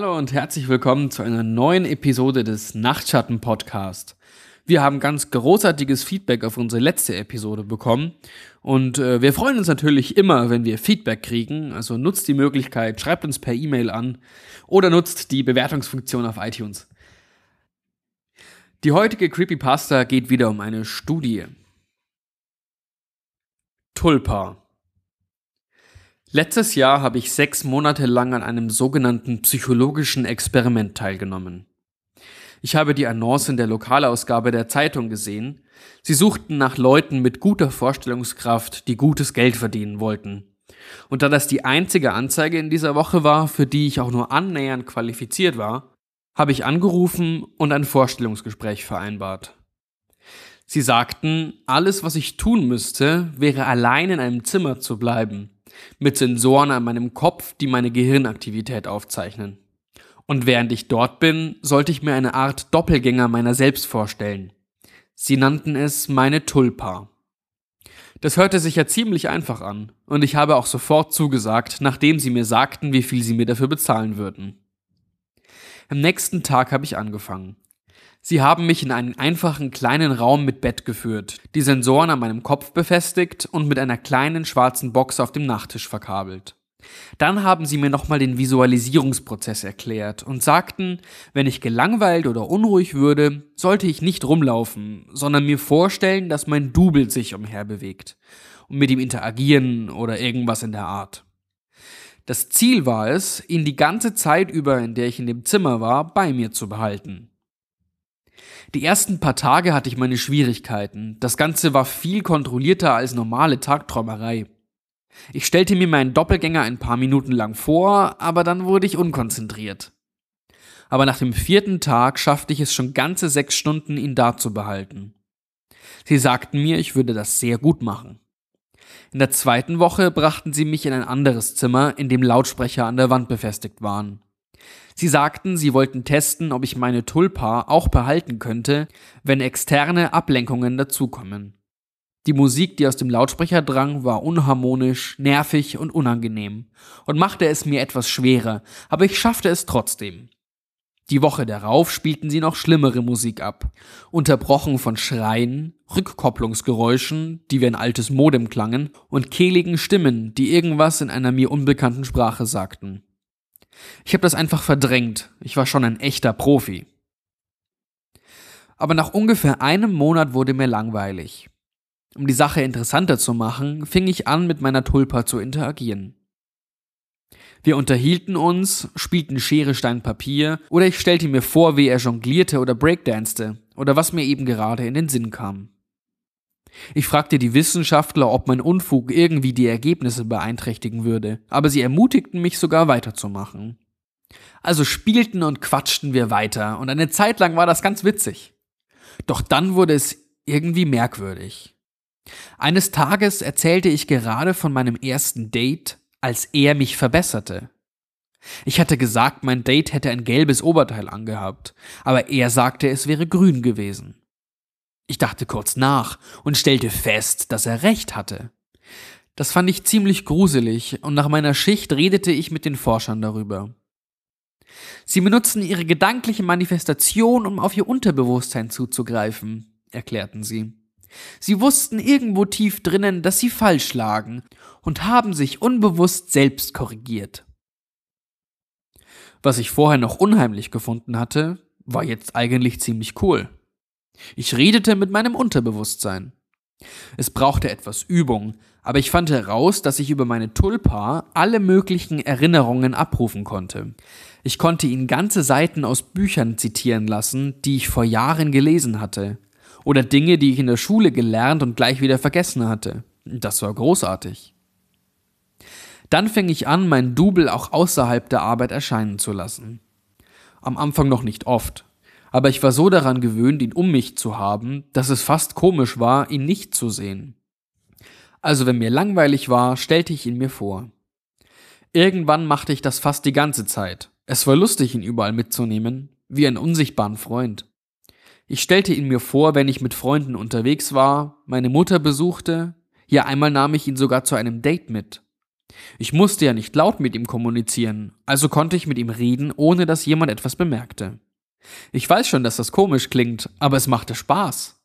Hallo und herzlich willkommen zu einer neuen Episode des Nachtschatten Podcast. Wir haben ganz großartiges Feedback auf unsere letzte Episode bekommen und äh, wir freuen uns natürlich immer, wenn wir Feedback kriegen. Also nutzt die Möglichkeit, schreibt uns per E-Mail an oder nutzt die Bewertungsfunktion auf iTunes. Die heutige Creepypasta geht wieder um eine Studie. Tulpa. Letztes Jahr habe ich sechs Monate lang an einem sogenannten psychologischen Experiment teilgenommen. Ich habe die Annonce in der Lokalausgabe der Zeitung gesehen. Sie suchten nach Leuten mit guter Vorstellungskraft, die gutes Geld verdienen wollten. Und da das die einzige Anzeige in dieser Woche war, für die ich auch nur annähernd qualifiziert war, habe ich angerufen und ein Vorstellungsgespräch vereinbart. Sie sagten, alles, was ich tun müsste, wäre allein in einem Zimmer zu bleiben mit Sensoren an meinem Kopf, die meine Gehirnaktivität aufzeichnen. Und während ich dort bin, sollte ich mir eine Art Doppelgänger meiner selbst vorstellen. Sie nannten es meine Tulpa. Das hörte sich ja ziemlich einfach an, und ich habe auch sofort zugesagt, nachdem sie mir sagten, wie viel sie mir dafür bezahlen würden. Am nächsten Tag habe ich angefangen. Sie haben mich in einen einfachen kleinen Raum mit Bett geführt, die Sensoren an meinem Kopf befestigt und mit einer kleinen schwarzen Box auf dem Nachttisch verkabelt. Dann haben sie mir nochmal den Visualisierungsprozess erklärt und sagten, wenn ich gelangweilt oder unruhig würde, sollte ich nicht rumlaufen, sondern mir vorstellen, dass mein Double sich umherbewegt und mit ihm interagieren oder irgendwas in der Art. Das Ziel war es, ihn die ganze Zeit über, in der ich in dem Zimmer war, bei mir zu behalten. Die ersten paar Tage hatte ich meine Schwierigkeiten. Das Ganze war viel kontrollierter als normale Tagträumerei. Ich stellte mir meinen Doppelgänger ein paar Minuten lang vor, aber dann wurde ich unkonzentriert. Aber nach dem vierten Tag schaffte ich es schon ganze sechs Stunden, ihn da zu behalten. Sie sagten mir, ich würde das sehr gut machen. In der zweiten Woche brachten sie mich in ein anderes Zimmer, in dem Lautsprecher an der Wand befestigt waren. Sie sagten, sie wollten testen, ob ich meine Tulpa auch behalten könnte, wenn externe Ablenkungen dazukommen. Die Musik, die aus dem Lautsprecher drang, war unharmonisch, nervig und unangenehm und machte es mir etwas schwerer, aber ich schaffte es trotzdem. Die Woche darauf spielten sie noch schlimmere Musik ab, unterbrochen von Schreien, Rückkopplungsgeräuschen, die wie ein altes Modem klangen, und kehligen Stimmen, die irgendwas in einer mir unbekannten Sprache sagten. Ich habe das einfach verdrängt. Ich war schon ein echter Profi. Aber nach ungefähr einem Monat wurde mir langweilig. Um die Sache interessanter zu machen, fing ich an, mit meiner Tulpa zu interagieren. Wir unterhielten uns, spielten Schere, Stein, Papier, oder ich stellte mir vor, wie er jonglierte oder breakdanste, oder was mir eben gerade in den Sinn kam. Ich fragte die Wissenschaftler, ob mein Unfug irgendwie die Ergebnisse beeinträchtigen würde, aber sie ermutigten mich sogar weiterzumachen. Also spielten und quatschten wir weiter, und eine Zeit lang war das ganz witzig. Doch dann wurde es irgendwie merkwürdig. Eines Tages erzählte ich gerade von meinem ersten Date, als er mich verbesserte. Ich hatte gesagt, mein Date hätte ein gelbes Oberteil angehabt, aber er sagte, es wäre grün gewesen. Ich dachte kurz nach und stellte fest, dass er recht hatte. Das fand ich ziemlich gruselig, und nach meiner Schicht redete ich mit den Forschern darüber. Sie benutzen ihre gedankliche Manifestation, um auf ihr Unterbewusstsein zuzugreifen, erklärten sie. Sie wussten irgendwo tief drinnen, dass sie falsch lagen und haben sich unbewusst selbst korrigiert. Was ich vorher noch unheimlich gefunden hatte, war jetzt eigentlich ziemlich cool. Ich redete mit meinem Unterbewusstsein. Es brauchte etwas Übung, aber ich fand heraus, dass ich über meine Tulpa alle möglichen Erinnerungen abrufen konnte. Ich konnte ihn ganze Seiten aus Büchern zitieren lassen, die ich vor Jahren gelesen hatte, oder Dinge, die ich in der Schule gelernt und gleich wieder vergessen hatte. Das war großartig. Dann fing ich an, mein Double auch außerhalb der Arbeit erscheinen zu lassen. Am Anfang noch nicht oft, aber ich war so daran gewöhnt, ihn um mich zu haben, dass es fast komisch war, ihn nicht zu sehen. Also wenn mir langweilig war, stellte ich ihn mir vor. Irgendwann machte ich das fast die ganze Zeit. Es war lustig, ihn überall mitzunehmen, wie einen unsichtbaren Freund. Ich stellte ihn mir vor, wenn ich mit Freunden unterwegs war, meine Mutter besuchte, ja einmal nahm ich ihn sogar zu einem Date mit. Ich musste ja nicht laut mit ihm kommunizieren, also konnte ich mit ihm reden, ohne dass jemand etwas bemerkte. Ich weiß schon, dass das komisch klingt, aber es machte Spaß.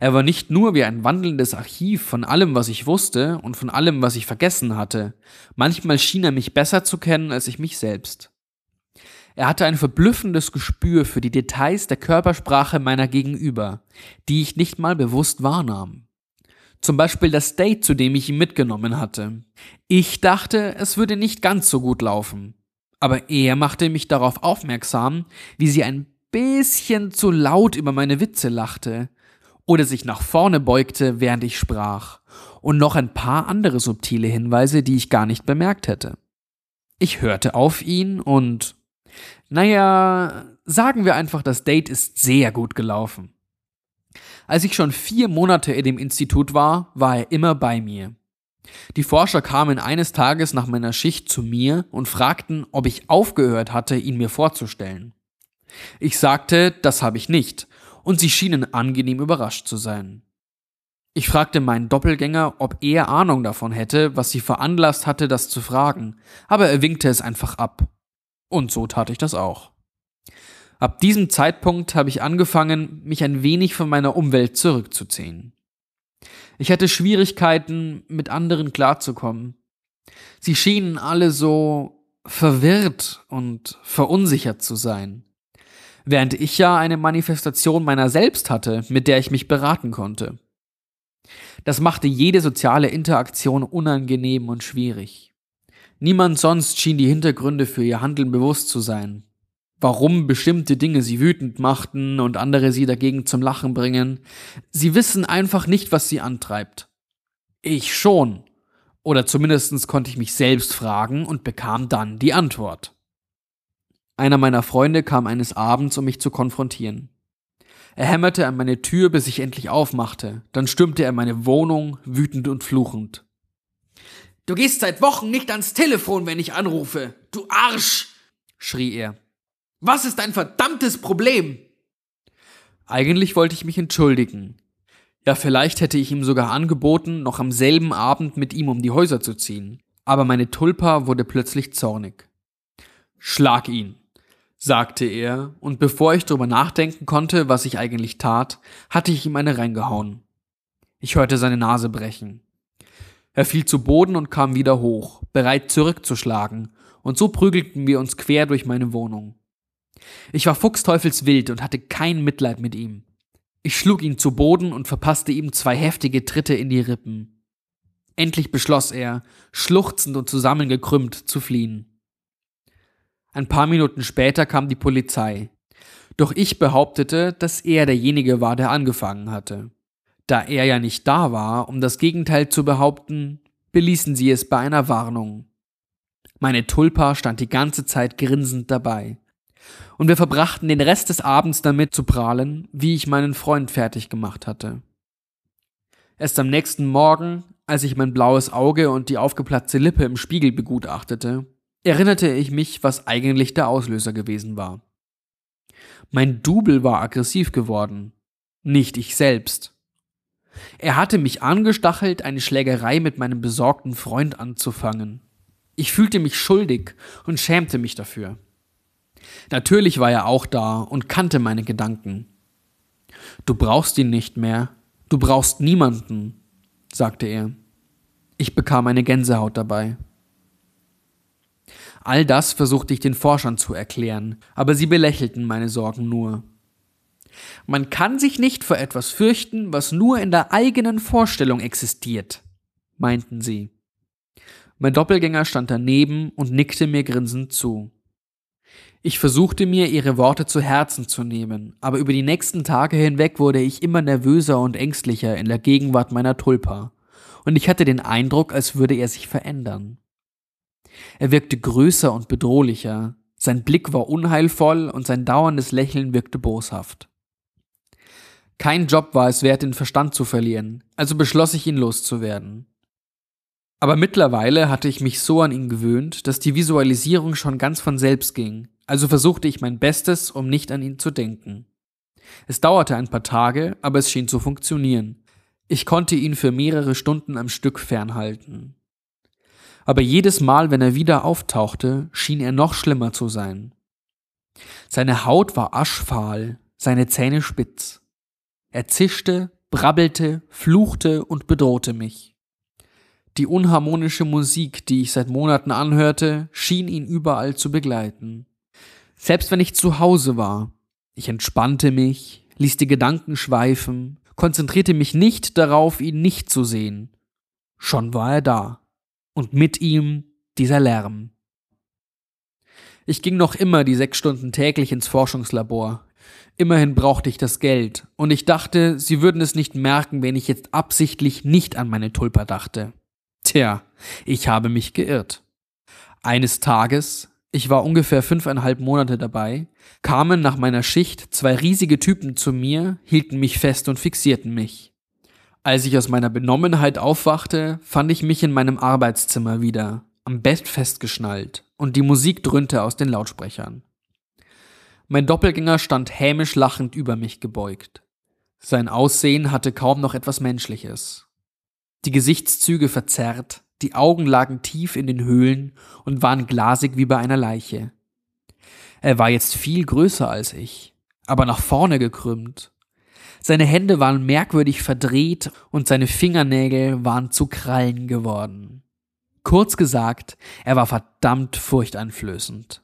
Er war nicht nur wie ein wandelndes Archiv von allem, was ich wusste und von allem, was ich vergessen hatte. Manchmal schien er mich besser zu kennen als ich mich selbst. Er hatte ein verblüffendes Gespür für die Details der Körpersprache meiner Gegenüber, die ich nicht mal bewusst wahrnahm. Zum Beispiel das Date, zu dem ich ihn mitgenommen hatte. Ich dachte, es würde nicht ganz so gut laufen. Aber er machte mich darauf aufmerksam, wie sie ein bisschen zu laut über meine Witze lachte oder sich nach vorne beugte, während ich sprach, und noch ein paar andere subtile Hinweise, die ich gar nicht bemerkt hätte. Ich hörte auf ihn und naja, sagen wir einfach, das Date ist sehr gut gelaufen. Als ich schon vier Monate in dem Institut war, war er immer bei mir. Die Forscher kamen eines Tages nach meiner Schicht zu mir und fragten, ob ich aufgehört hatte, ihn mir vorzustellen. Ich sagte, das habe ich nicht, und sie schienen angenehm überrascht zu sein. Ich fragte meinen Doppelgänger, ob er Ahnung davon hätte, was sie veranlasst hatte, das zu fragen, aber er winkte es einfach ab. Und so tat ich das auch. Ab diesem Zeitpunkt habe ich angefangen, mich ein wenig von meiner Umwelt zurückzuziehen. Ich hatte Schwierigkeiten, mit anderen klarzukommen. Sie schienen alle so verwirrt und verunsichert zu sein während ich ja eine Manifestation meiner selbst hatte, mit der ich mich beraten konnte. Das machte jede soziale Interaktion unangenehm und schwierig. Niemand sonst schien die Hintergründe für ihr Handeln bewusst zu sein. Warum bestimmte Dinge sie wütend machten und andere sie dagegen zum Lachen bringen. Sie wissen einfach nicht, was sie antreibt. Ich schon. Oder zumindest konnte ich mich selbst fragen und bekam dann die Antwort. Einer meiner Freunde kam eines Abends, um mich zu konfrontieren. Er hämmerte an meine Tür, bis ich endlich aufmachte. Dann stürmte er in meine Wohnung, wütend und fluchend. Du gehst seit Wochen nicht ans Telefon, wenn ich anrufe. Du Arsch! schrie er. Was ist dein verdammtes Problem? Eigentlich wollte ich mich entschuldigen. Ja, vielleicht hätte ich ihm sogar angeboten, noch am selben Abend mit ihm um die Häuser zu ziehen. Aber meine Tulpa wurde plötzlich zornig. Schlag ihn, sagte er, und bevor ich darüber nachdenken konnte, was ich eigentlich tat, hatte ich ihm eine reingehauen. Ich hörte seine Nase brechen. Er fiel zu Boden und kam wieder hoch, bereit zurückzuschlagen, und so prügelten wir uns quer durch meine Wohnung. Ich war fuchsteufelswild und hatte kein Mitleid mit ihm. Ich schlug ihn zu Boden und verpasste ihm zwei heftige Tritte in die Rippen. Endlich beschloss er, schluchzend und zusammengekrümmt, zu fliehen. Ein paar Minuten später kam die Polizei. Doch ich behauptete, dass er derjenige war, der angefangen hatte. Da er ja nicht da war, um das Gegenteil zu behaupten, beließen sie es bei einer Warnung. Meine Tulpa stand die ganze Zeit grinsend dabei. Und wir verbrachten den Rest des Abends damit zu prahlen, wie ich meinen Freund fertig gemacht hatte. Erst am nächsten Morgen, als ich mein blaues Auge und die aufgeplatzte Lippe im Spiegel begutachtete, erinnerte ich mich, was eigentlich der Auslöser gewesen war. Mein Double war aggressiv geworden, nicht ich selbst. Er hatte mich angestachelt, eine Schlägerei mit meinem besorgten Freund anzufangen. Ich fühlte mich schuldig und schämte mich dafür. Natürlich war er auch da und kannte meine Gedanken. Du brauchst ihn nicht mehr, du brauchst niemanden, sagte er. Ich bekam eine Gänsehaut dabei. All das versuchte ich den Forschern zu erklären, aber sie belächelten meine Sorgen nur. Man kann sich nicht vor etwas fürchten, was nur in der eigenen Vorstellung existiert, meinten sie. Mein Doppelgänger stand daneben und nickte mir grinsend zu. Ich versuchte mir ihre Worte zu Herzen zu nehmen, aber über die nächsten Tage hinweg wurde ich immer nervöser und ängstlicher in der Gegenwart meiner Tulpa, und ich hatte den Eindruck, als würde er sich verändern. Er wirkte größer und bedrohlicher, sein Blick war unheilvoll und sein dauerndes Lächeln wirkte boshaft. Kein Job war es wert, den Verstand zu verlieren, also beschloss ich ihn loszuwerden. Aber mittlerweile hatte ich mich so an ihn gewöhnt, dass die Visualisierung schon ganz von selbst ging, also versuchte ich mein Bestes, um nicht an ihn zu denken. Es dauerte ein paar Tage, aber es schien zu funktionieren. Ich konnte ihn für mehrere Stunden am Stück fernhalten. Aber jedes Mal, wenn er wieder auftauchte, schien er noch schlimmer zu sein. Seine Haut war aschfahl, seine Zähne spitz. Er zischte, brabbelte, fluchte und bedrohte mich. Die unharmonische Musik, die ich seit Monaten anhörte, schien ihn überall zu begleiten. Selbst wenn ich zu Hause war, ich entspannte mich, ließ die Gedanken schweifen, konzentrierte mich nicht darauf, ihn nicht zu sehen. Schon war er da. Und mit ihm dieser Lärm. Ich ging noch immer die sechs Stunden täglich ins Forschungslabor. Immerhin brauchte ich das Geld, und ich dachte, sie würden es nicht merken, wenn ich jetzt absichtlich nicht an meine Tulpa dachte. Tja, ich habe mich geirrt. Eines Tages, ich war ungefähr fünfeinhalb Monate dabei, kamen nach meiner Schicht zwei riesige Typen zu mir, hielten mich fest und fixierten mich. Als ich aus meiner Benommenheit aufwachte, fand ich mich in meinem Arbeitszimmer wieder, am Bett festgeschnallt, und die Musik dröhnte aus den Lautsprechern. Mein Doppelgänger stand hämisch lachend über mich gebeugt. Sein Aussehen hatte kaum noch etwas Menschliches. Die Gesichtszüge verzerrt, die Augen lagen tief in den Höhlen und waren glasig wie bei einer Leiche. Er war jetzt viel größer als ich, aber nach vorne gekrümmt. Seine Hände waren merkwürdig verdreht und seine Fingernägel waren zu Krallen geworden. Kurz gesagt, er war verdammt furchteinflößend.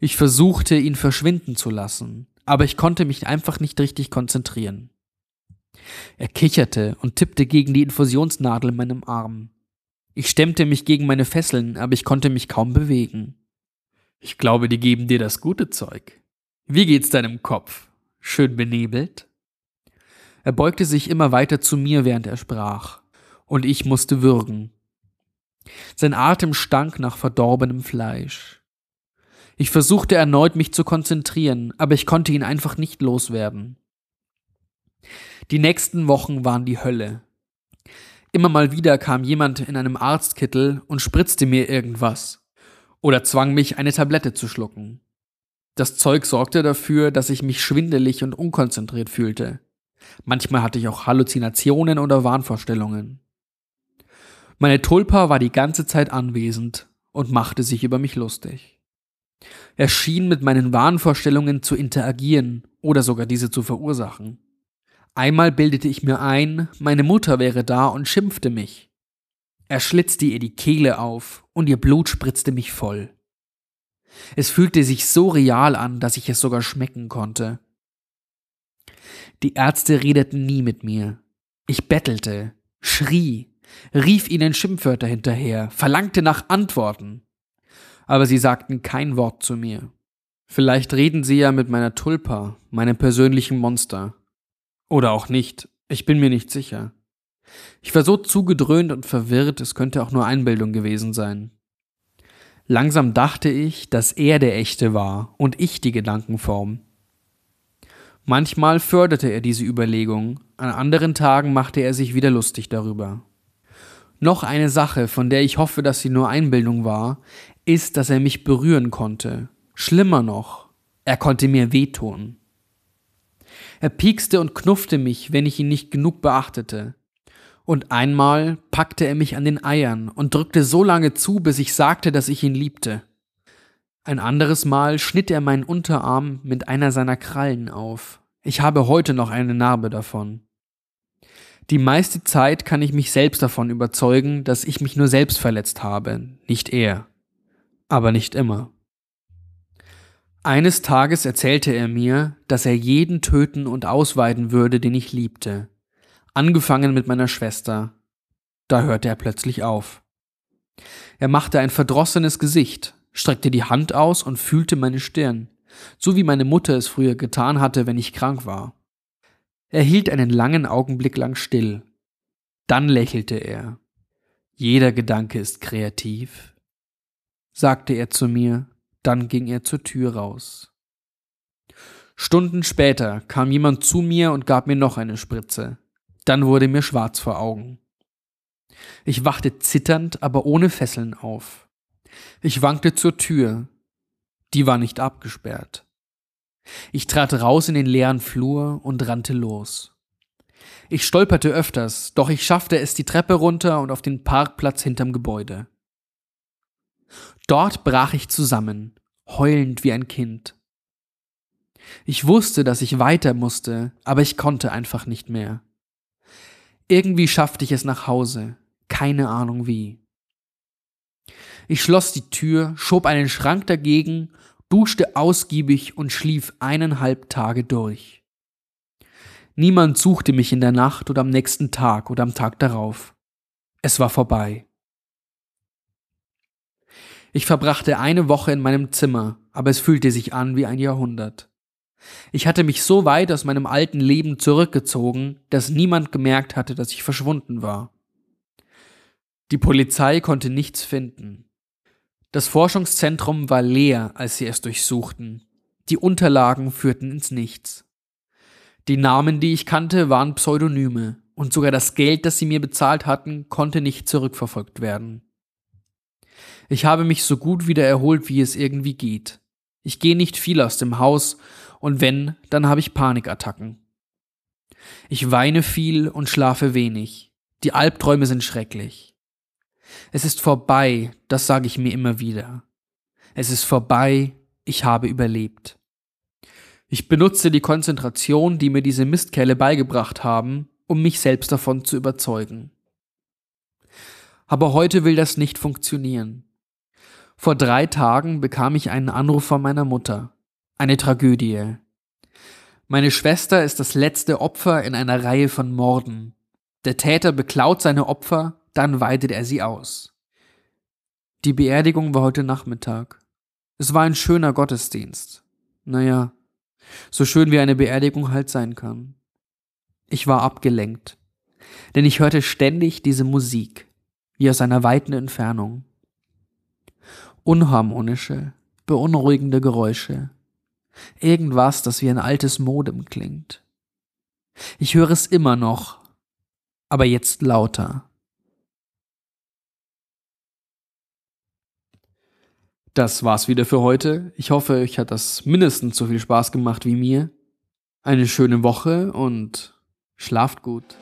Ich versuchte, ihn verschwinden zu lassen, aber ich konnte mich einfach nicht richtig konzentrieren. Er kicherte und tippte gegen die Infusionsnadel in meinem Arm. Ich stemmte mich gegen meine Fesseln, aber ich konnte mich kaum bewegen. Ich glaube, die geben dir das gute Zeug. Wie geht's deinem Kopf? Schön benebelt? Er beugte sich immer weiter zu mir, während er sprach, und ich musste würgen. Sein Atem stank nach verdorbenem Fleisch. Ich versuchte erneut, mich zu konzentrieren, aber ich konnte ihn einfach nicht loswerden. Die nächsten Wochen waren die Hölle. Immer mal wieder kam jemand in einem Arztkittel und spritzte mir irgendwas oder zwang mich, eine Tablette zu schlucken. Das Zeug sorgte dafür, dass ich mich schwindelig und unkonzentriert fühlte. Manchmal hatte ich auch Halluzinationen oder Wahnvorstellungen. Meine Tulpa war die ganze Zeit anwesend und machte sich über mich lustig. Er schien mit meinen Wahnvorstellungen zu interagieren oder sogar diese zu verursachen. Einmal bildete ich mir ein, meine Mutter wäre da und schimpfte mich. Er schlitzte ihr die Kehle auf und ihr Blut spritzte mich voll. Es fühlte sich so real an, dass ich es sogar schmecken konnte. Die Ärzte redeten nie mit mir. Ich bettelte, schrie, rief ihnen Schimpfwörter hinterher, verlangte nach Antworten. Aber sie sagten kein Wort zu mir. Vielleicht reden sie ja mit meiner Tulpa, meinem persönlichen Monster. Oder auch nicht. Ich bin mir nicht sicher. Ich war so zugedröhnt und verwirrt, es könnte auch nur Einbildung gewesen sein. Langsam dachte ich, dass er der Echte war und ich die Gedankenform. Manchmal förderte er diese Überlegung, an anderen Tagen machte er sich wieder lustig darüber. Noch eine Sache, von der ich hoffe, dass sie nur Einbildung war, ist, dass er mich berühren konnte. Schlimmer noch, er konnte mir wehtun. Er piekste und knuffte mich, wenn ich ihn nicht genug beachtete. Und einmal packte er mich an den Eiern und drückte so lange zu, bis ich sagte, dass ich ihn liebte. Ein anderes Mal schnitt er meinen Unterarm mit einer seiner Krallen auf. Ich habe heute noch eine Narbe davon. Die meiste Zeit kann ich mich selbst davon überzeugen, dass ich mich nur selbst verletzt habe, nicht er. Aber nicht immer. Eines Tages erzählte er mir, dass er jeden töten und ausweiden würde, den ich liebte. Angefangen mit meiner Schwester. Da hörte er plötzlich auf. Er machte ein verdrossenes Gesicht, streckte die Hand aus und fühlte meine Stirn, so wie meine Mutter es früher getan hatte, wenn ich krank war. Er hielt einen langen Augenblick lang still. Dann lächelte er. Jeder Gedanke ist kreativ, sagte er zu mir dann ging er zur Tür raus. Stunden später kam jemand zu mir und gab mir noch eine Spritze. Dann wurde mir schwarz vor Augen. Ich wachte zitternd, aber ohne Fesseln auf. Ich wankte zur Tür. Die war nicht abgesperrt. Ich trat raus in den leeren Flur und rannte los. Ich stolperte öfters, doch ich schaffte es die Treppe runter und auf den Parkplatz hinterm Gebäude. Dort brach ich zusammen, heulend wie ein Kind. Ich wusste, dass ich weiter musste, aber ich konnte einfach nicht mehr. Irgendwie schaffte ich es nach Hause, keine Ahnung wie. Ich schloss die Tür, schob einen Schrank dagegen, duschte ausgiebig und schlief eineinhalb Tage durch. Niemand suchte mich in der Nacht oder am nächsten Tag oder am Tag darauf. Es war vorbei. Ich verbrachte eine Woche in meinem Zimmer, aber es fühlte sich an wie ein Jahrhundert. Ich hatte mich so weit aus meinem alten Leben zurückgezogen, dass niemand gemerkt hatte, dass ich verschwunden war. Die Polizei konnte nichts finden. Das Forschungszentrum war leer, als sie es durchsuchten. Die Unterlagen führten ins Nichts. Die Namen, die ich kannte, waren Pseudonyme, und sogar das Geld, das sie mir bezahlt hatten, konnte nicht zurückverfolgt werden. Ich habe mich so gut wieder erholt, wie es irgendwie geht. Ich gehe nicht viel aus dem Haus, und wenn, dann habe ich Panikattacken. Ich weine viel und schlafe wenig. Die Albträume sind schrecklich. Es ist vorbei, das sage ich mir immer wieder. Es ist vorbei, ich habe überlebt. Ich benutze die Konzentration, die mir diese Mistkerle beigebracht haben, um mich selbst davon zu überzeugen. Aber heute will das nicht funktionieren. Vor drei Tagen bekam ich einen Anruf von meiner Mutter. Eine Tragödie. Meine Schwester ist das letzte Opfer in einer Reihe von Morden. Der Täter beklaut seine Opfer, dann weitet er sie aus. Die Beerdigung war heute Nachmittag. Es war ein schöner Gottesdienst. Naja, so schön wie eine Beerdigung halt sein kann. Ich war abgelenkt, denn ich hörte ständig diese Musik, wie aus einer weiten Entfernung. Unharmonische, beunruhigende Geräusche. Irgendwas, das wie ein altes Modem klingt. Ich höre es immer noch, aber jetzt lauter. Das war's wieder für heute. Ich hoffe, euch hat das mindestens so viel Spaß gemacht wie mir. Eine schöne Woche und schlaft gut.